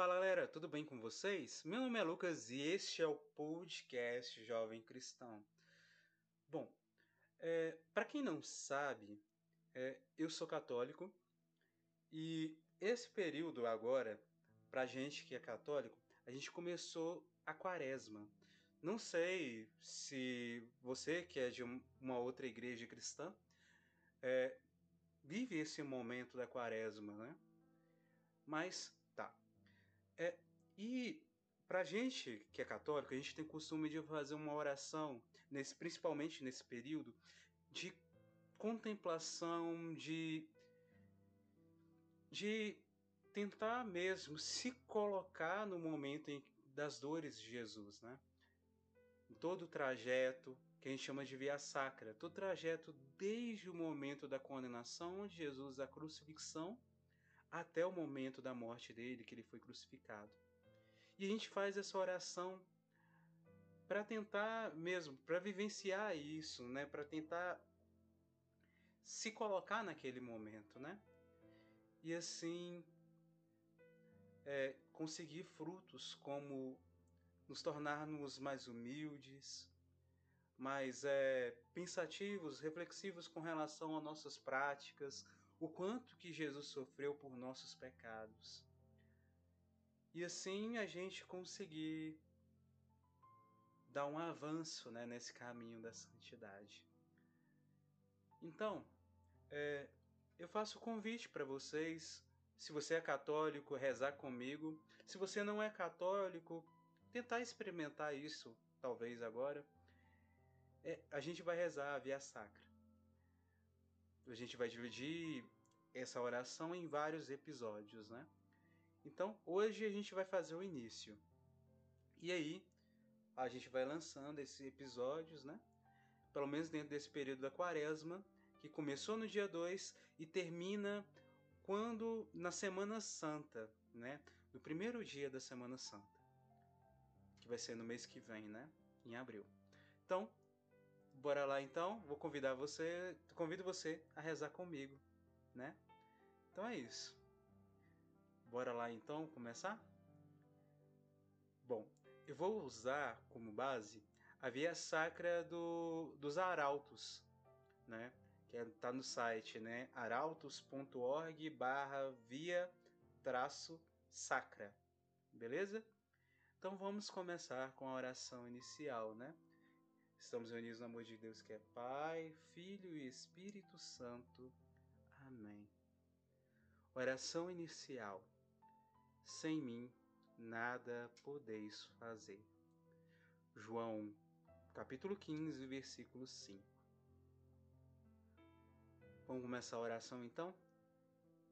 Fala galera, tudo bem com vocês? Meu nome é Lucas e este é o podcast Jovem Cristão. Bom, é, para quem não sabe, é, eu sou católico e esse período agora, para gente que é católico, a gente começou a quaresma. Não sei se você que é de uma outra igreja cristã é, vive esse momento da quaresma, né? Mas e pra gente que é católico, a gente tem costume de fazer uma oração, nesse, principalmente nesse período, de contemplação, de, de tentar mesmo se colocar no momento em, das dores de Jesus, né? Em todo o trajeto, que a gente chama de via sacra, todo o trajeto desde o momento da condenação de Jesus à crucifixão até o momento da morte dele, que ele foi crucificado. E a gente faz essa oração para tentar mesmo, para vivenciar isso, né? Para tentar se colocar naquele momento, né? E assim é, conseguir frutos como nos tornarmos mais humildes, mais é, pensativos, reflexivos com relação a nossas práticas, o quanto que Jesus sofreu por nossos pecados. E assim a gente conseguir dar um avanço né, nesse caminho da santidade. Então, é, eu faço o convite para vocês, se você é católico, rezar comigo. Se você não é católico, tentar experimentar isso, talvez agora. É, a gente vai rezar a Via Sacra. A gente vai dividir essa oração em vários episódios, né? Então, hoje a gente vai fazer o início. E aí, a gente vai lançando esses episódios, né? Pelo menos dentro desse período da quaresma, que começou no dia 2 e termina quando na Semana Santa, né? No primeiro dia da Semana Santa, que vai ser no mês que vem, né? Em abril. Então, Bora lá então, vou convidar você, convido você a rezar comigo, né? Então é isso. Bora lá então começar? Bom, eu vou usar como base a via sacra do, dos arautos, né? Que está é, no site, né? arautos.org barra via traço sacra, beleza? Então vamos começar com a oração inicial, né? Estamos unidos no amor de Deus que é Pai, Filho e Espírito Santo. Amém. Oração inicial. Sem mim nada podeis fazer. João, capítulo 15, versículo 5. Vamos começar a oração então?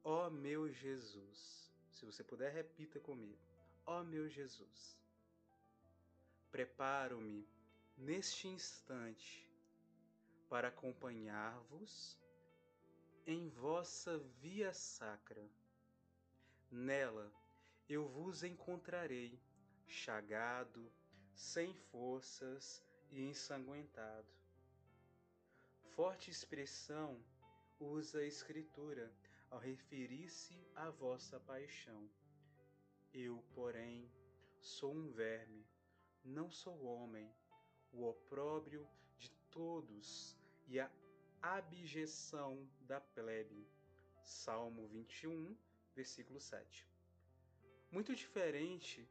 Ó oh, meu Jesus, se você puder, repita comigo. Ó oh, meu Jesus, preparo-me neste instante para acompanhar-vos em vossa via sacra. Nela eu vos encontrarei chagado, sem forças e ensanguentado. Forte expressão usa a Escritura ao referir-se à vossa paixão. Eu, porém, sou um verme, não sou homem o opróbrio de todos e a abjeção da plebe. Salmo 21, versículo 7. Muito diferente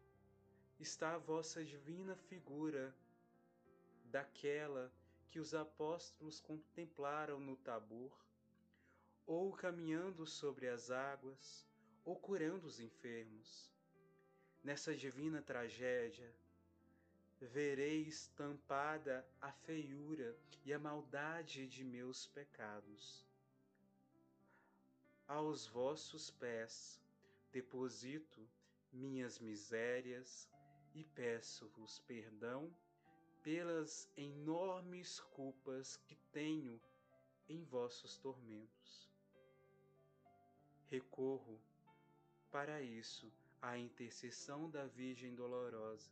está a vossa divina figura daquela que os apóstolos contemplaram no Tabor, ou caminhando sobre as águas, ou curando os enfermos. Nessa divina tragédia, verei estampada a feiura e a maldade de meus pecados. Aos vossos pés deposito minhas misérias e peço-vos perdão pelas enormes culpas que tenho em vossos tormentos. Recorro para isso à intercessão da Virgem Dolorosa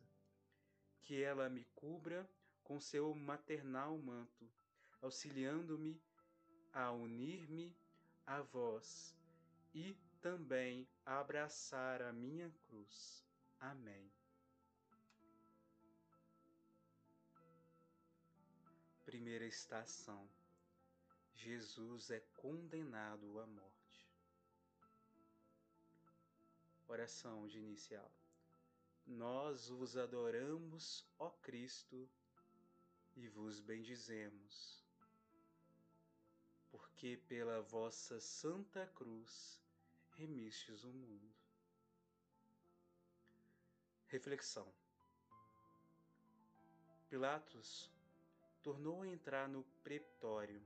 que ela me cubra com seu maternal manto, auxiliando-me a unir-me a vós e também abraçar a minha cruz. Amém. Primeira estação: Jesus é condenado à morte. Oração de inicial. Nós vos adoramos, ó Cristo, e vos bendizemos, porque pela vossa santa cruz remistes o mundo. Reflexão. Pilatos tornou a entrar no pretório,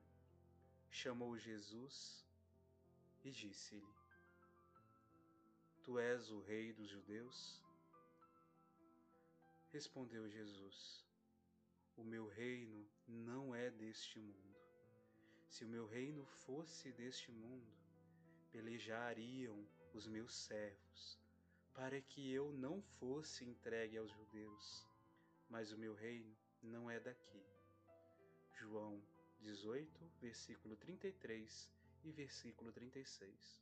chamou Jesus e disse-lhe: Tu és o rei dos judeus? Respondeu Jesus: O meu reino não é deste mundo. Se o meu reino fosse deste mundo, pelejariam os meus servos, para que eu não fosse entregue aos judeus. Mas o meu reino não é daqui. João 18, versículo 33 e versículo 36.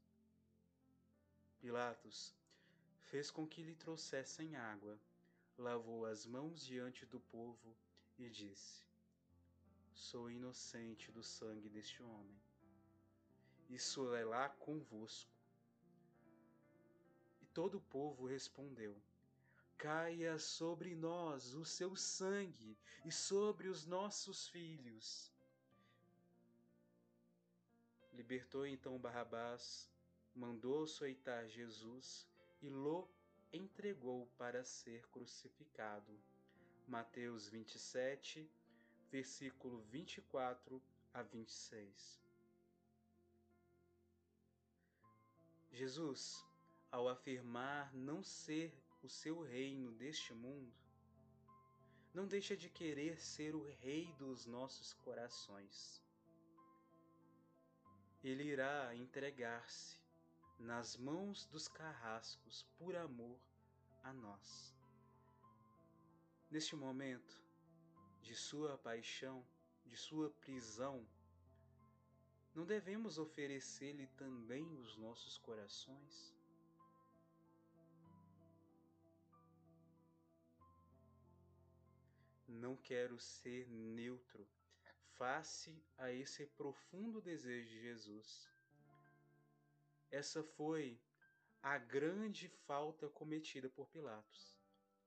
Pilatos fez com que lhe trouxessem água, lavou as mãos diante do povo e disse: Sou inocente do sangue deste homem. Isso é lá convosco. E todo o povo respondeu: Caia sobre nós o seu sangue e sobre os nossos filhos. Libertou então Barrabás mandou açoitar Jesus e lo entregou para ser crucificado. Mateus 27, versículo 24 a 26. Jesus, ao afirmar não ser o seu reino deste mundo, não deixa de querer ser o rei dos nossos corações. Ele irá entregar-se nas mãos dos carrascos por amor a nós. Neste momento de sua paixão, de sua prisão, não devemos oferecer-lhe também os nossos corações? Não quero ser neutro face a esse profundo desejo de Jesus essa foi a grande falta cometida por Pilatos,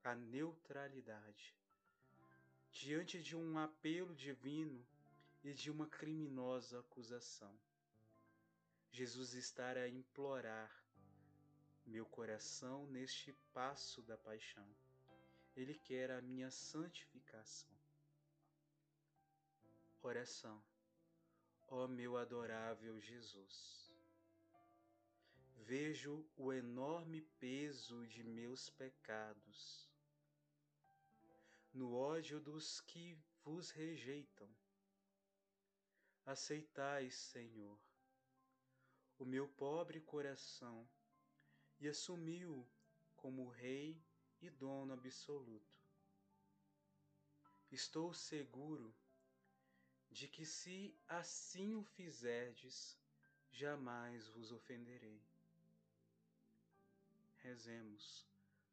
a neutralidade. Diante de um apelo divino e de uma criminosa acusação, Jesus está a implorar meu coração neste passo da paixão. Ele quer a minha santificação. Oração. Ó meu adorável Jesus vejo o enorme peso de meus pecados, no ódio dos que vos rejeitam. Aceitai, Senhor, o meu pobre coração e assumi-o como Rei e Dono absoluto. Estou seguro de que, se assim o fizerdes, jamais vos ofenderei. Rezemos.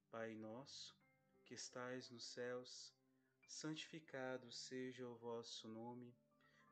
Pai nosso, que estais nos céus, santificado seja o vosso nome.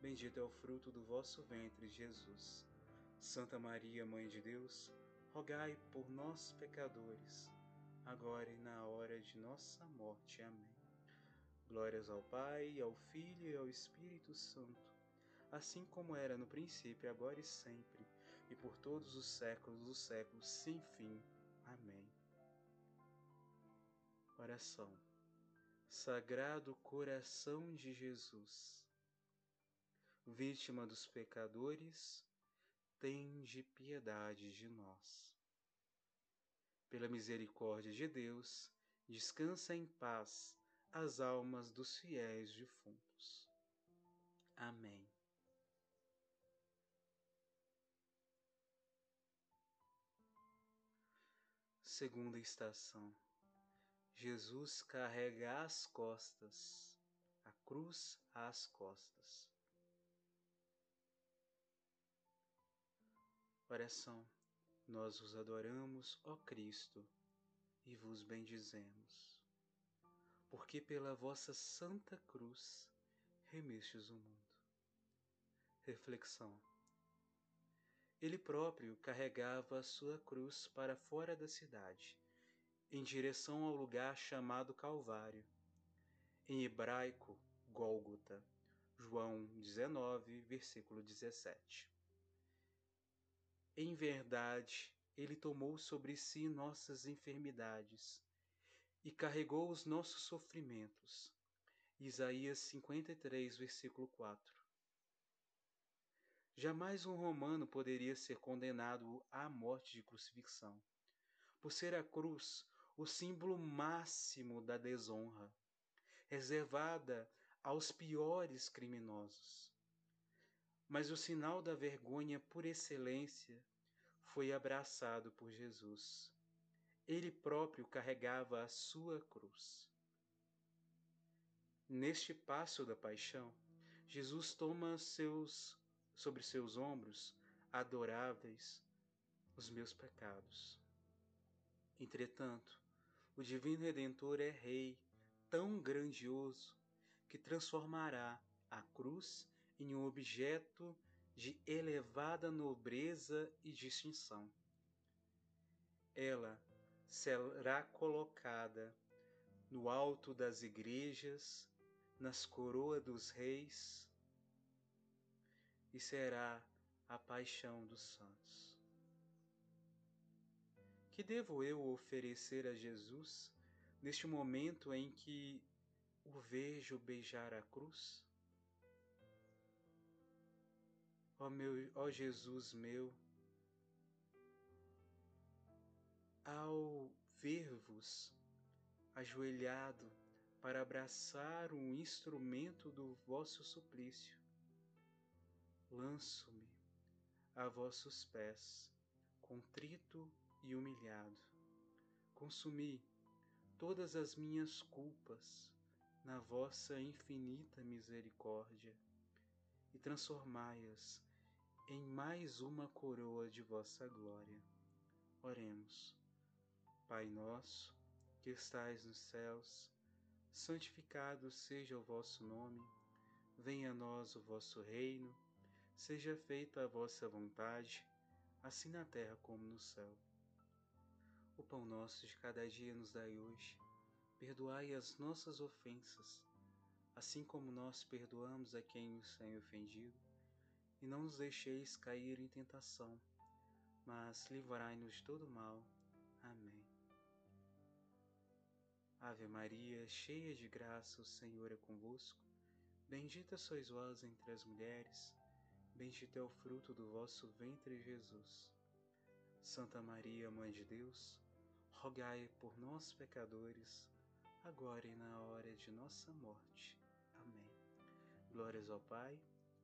bendito é o fruto do vosso ventre, Jesus. Santa Maria, Mãe de Deus, rogai por nós, pecadores, agora e na hora de nossa morte. Amém. Glórias ao Pai, ao Filho e ao Espírito Santo, assim como era no princípio, agora e sempre, e por todos os séculos dos séculos, sem fim. Amém. Oração. Sagrado coração de Jesus, vítima dos pecadores, tende piedade de nós. Pela misericórdia de Deus, descansa em paz as almas dos fiéis defuntos. Amém. Segunda estação. Jesus carrega às costas, a cruz às costas. Oração. Nós vos adoramos, ó Cristo, e vos bendizemos, porque pela vossa santa cruz remestes o mundo. Reflexão. Ele próprio carregava a sua cruz para fora da cidade, em direção ao lugar chamado Calvário. Em hebraico, Gólgota. João 19, versículo 17. Em verdade, ele tomou sobre si nossas enfermidades e carregou os nossos sofrimentos. Isaías 53, versículo 4. Jamais um romano poderia ser condenado à morte de crucifixão, por ser a cruz o símbolo máximo da desonra, reservada aos piores criminosos. Mas o sinal da vergonha por excelência foi abraçado por Jesus. Ele próprio carregava a sua cruz. Neste passo da paixão, Jesus toma seus sobre seus ombros adoráveis os meus pecados. Entretanto, o Divino Redentor é Rei tão grandioso que transformará a cruz em um objeto de elevada nobreza e distinção. Ela será colocada no alto das igrejas, nas coroas dos reis e será a paixão dos santos. Que devo eu oferecer a Jesus neste momento em que o vejo beijar a cruz? Ó meu, ó Jesus meu, ao ver-vos ajoelhado para abraçar um instrumento do vosso suplício, lanço-me a vossos pés, contrito e humilhado. Consumi todas as minhas culpas na vossa infinita misericórdia e transformai-as em mais uma coroa de vossa glória. Oremos. Pai nosso, que estais nos céus, santificado seja o vosso nome, venha a nós o vosso reino Seja feita a vossa vontade, assim na terra como no céu. O pão nosso de cada dia nos dai hoje. Perdoai as nossas ofensas, assim como nós perdoamos a quem nos tem ofendido. E não nos deixeis cair em tentação, mas livrai-nos de todo mal. Amém. Ave Maria, cheia de graça, o Senhor é convosco. Bendita sois vós entre as mulheres Bendito é o fruto do vosso ventre, Jesus. Santa Maria, Mãe de Deus, rogai por nós, pecadores, agora e na hora de nossa morte. Amém. Glórias ao Pai,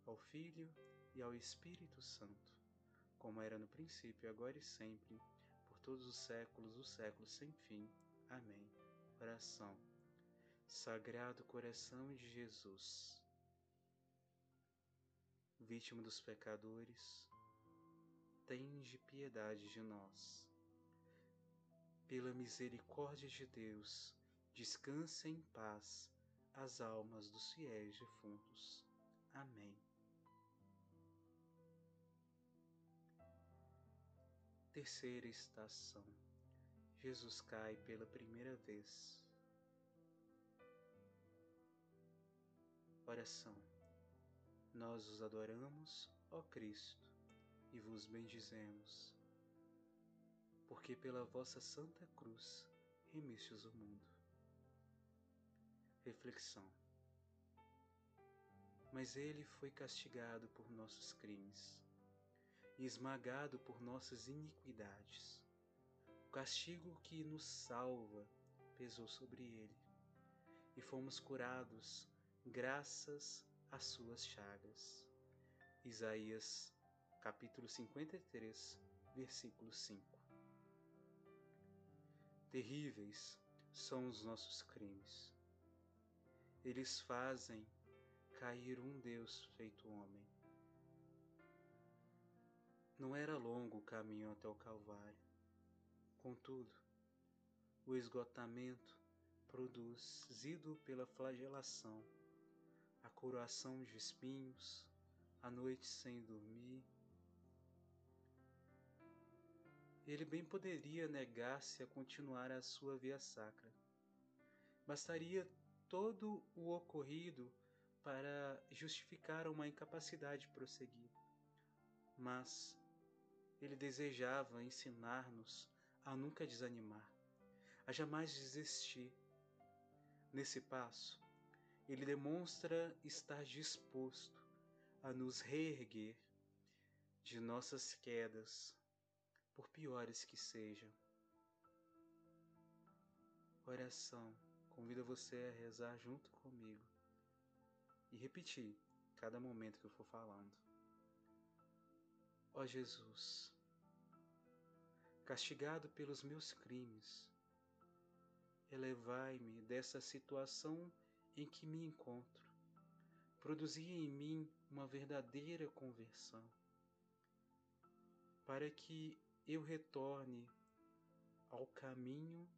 ao Filho e ao Espírito Santo, como era no princípio, agora e sempre, por todos os séculos, os séculos sem fim. Amém. Oração. Sagrado coração de Jesus vítima dos pecadores, tende piedade de nós. Pela misericórdia de Deus, descanse em paz as almas dos fiéis defuntos. Amém. Terceira estação. Jesus cai pela primeira vez. Oração nós os adoramos, ó Cristo, e vos bendizemos, porque pela vossa santa cruz remistes o mundo. Reflexão. Mas ele foi castigado por nossos crimes e esmagado por nossas iniquidades. O castigo que nos salva pesou sobre ele, e fomos curados graças às suas chagas. Isaías capítulo 53, versículo 5. Terríveis são os nossos crimes. Eles fazem cair um Deus feito homem. Não era longo o caminho até o Calvário. Contudo, o esgotamento produzido pela flagelação, a coroação de espinhos, a noite sem dormir, ele bem poderia negar-se a continuar a sua via sacra. Bastaria todo o ocorrido para justificar uma incapacidade de prosseguir. Mas ele desejava ensinar-nos a nunca desanimar, a jamais desistir. Nesse passo, ele demonstra estar disposto a nos reerguer de nossas quedas, por piores que sejam. Oração, convido você a rezar junto comigo e repetir cada momento que eu for falando. Ó Jesus, castigado pelos meus crimes, elevai-me dessa situação em que me encontro, produzi em mim uma verdadeira conversão, para que eu retorne ao caminho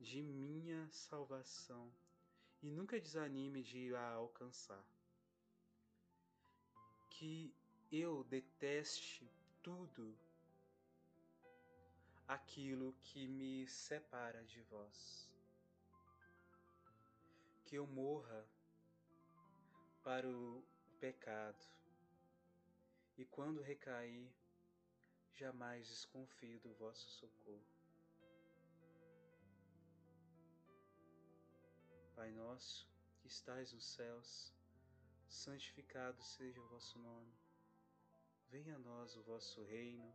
de minha salvação e nunca desanime de a alcançar. Que eu deteste tudo aquilo que me separa de vós. Que eu morra para o pecado e quando recair, jamais desconfio do vosso socorro. Pai nosso, que estais nos céus, santificado seja o vosso nome. Venha a nós o vosso reino,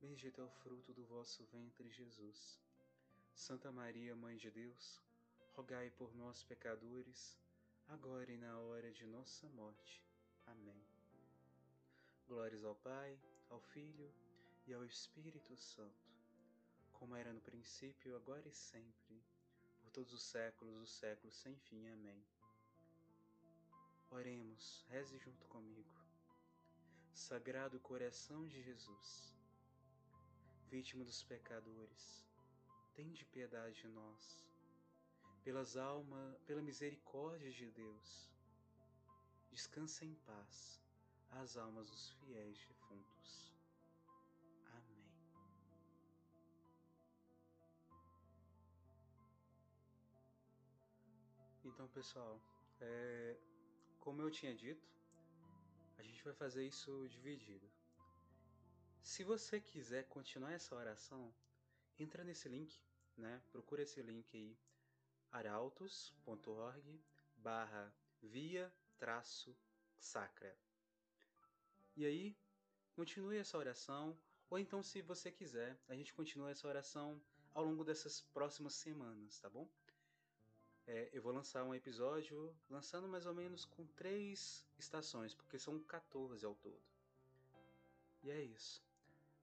bendito é o fruto do vosso ventre, Jesus. Santa Maria, Mãe de Deus, rogai por nós, pecadores, agora e na hora de nossa morte. Amém. Glórias ao Pai, ao Filho e ao Espírito Santo como era no princípio, agora e sempre, por todos os séculos dos séculos sem fim. Amém. Oremos, reze junto comigo. Sagrado coração de Jesus, vítima dos pecadores, tende piedade de nós. Pelas almas, pela misericórdia de Deus, descansa em paz as almas dos fiéis defuntos. Amém. Então, pessoal, é, como eu tinha dito, a gente vai fazer isso dividido. Se você quiser continuar essa oração, entra nesse link, né? Procura esse link aí, arautos.org barra via traço sacra. E aí, continue essa oração, ou então se você quiser, a gente continua essa oração ao longo dessas próximas semanas, tá bom? é, eu vou lançar um episódio lançando mais ou menos com três estações, porque são 14 ao todo. E é isso.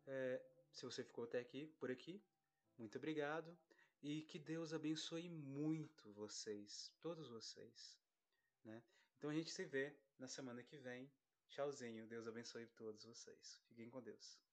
É, se você ficou até aqui, por aqui, muito obrigado e que Deus abençoe muito vocês, todos vocês. Né? Então a gente se vê na semana que vem. Tchauzinho, Deus abençoe todos vocês. Fiquem com Deus.